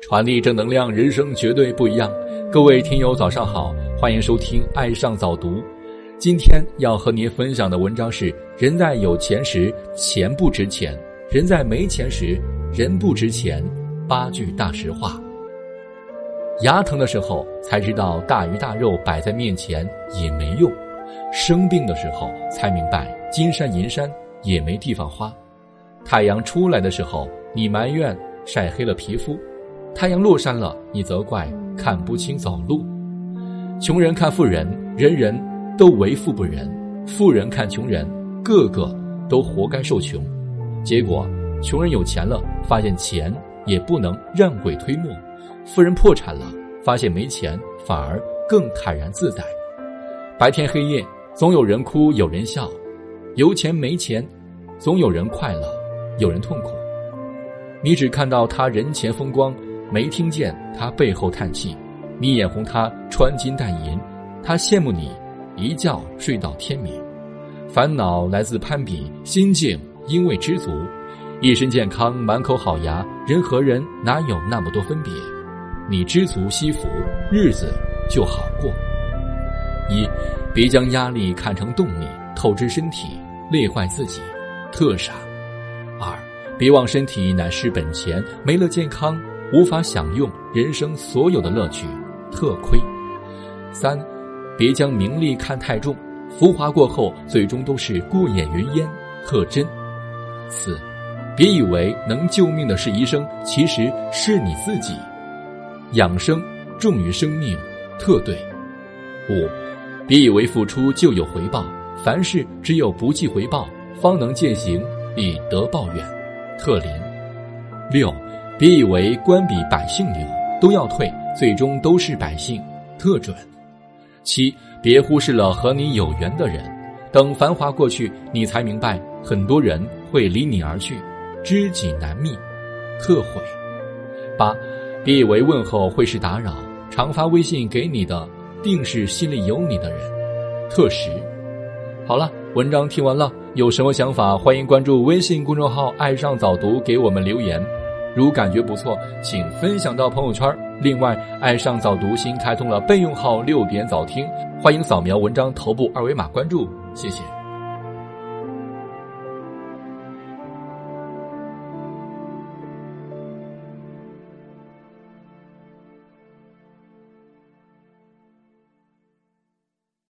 传递正能量，人生绝对不一样。各位听友，早上好，欢迎收听《爱上早读》。今天要和您分享的文章是：人在有钱时，钱不值钱；人在没钱时，人不值钱。八句大实话。牙疼的时候才知道大鱼大肉摆在面前也没用，生病的时候才明白金山银山也没地方花。太阳出来的时候，你埋怨晒黑了皮肤。太阳落山了，你责怪看不清走路。穷人看富人，人人都为富不仁；富人看穷人，个个都活该受穷。结果，穷人有钱了，发现钱也不能让鬼推磨；富人破产了，发现没钱反而更坦然自在。白天黑夜，总有人哭，有人笑；有钱没钱，总有人快乐，有人痛苦。你只看到他人前风光。没听见他背后叹气，你眼红他穿金戴银，他羡慕你一觉睡到天明。烦恼来自攀比，心境因为知足。一身健康，满口好牙，人和人哪有那么多分别？你知足惜福，日子就好过。一，别将压力看成动力，透支身体，累坏自己，特傻。二，别忘身体乃是本钱，没了健康。无法享用人生所有的乐趣，特亏。三，别将名利看太重，浮华过后最终都是过眼云烟，特真。四，别以为能救命的是医生，其实是你自己。养生重于生命，特对。五，别以为付出就有回报，凡事只有不计回报，方能践行以德报怨，特灵。六。别以为官比百姓牛都要退，最终都是百姓，特准。七，别忽视了和你有缘的人，等繁华过去，你才明白很多人会离你而去，知己难觅，特悔。八，别以为问候会是打扰，常发微信给你的，定是心里有你的人，特实。好了，文章听完了，有什么想法，欢迎关注微信公众号“爱上早读”，给我们留言。如感觉不错，请分享到朋友圈。另外，爱上早读新开通了备用号“六点早听”，欢迎扫描文章头部二维码关注，谢谢。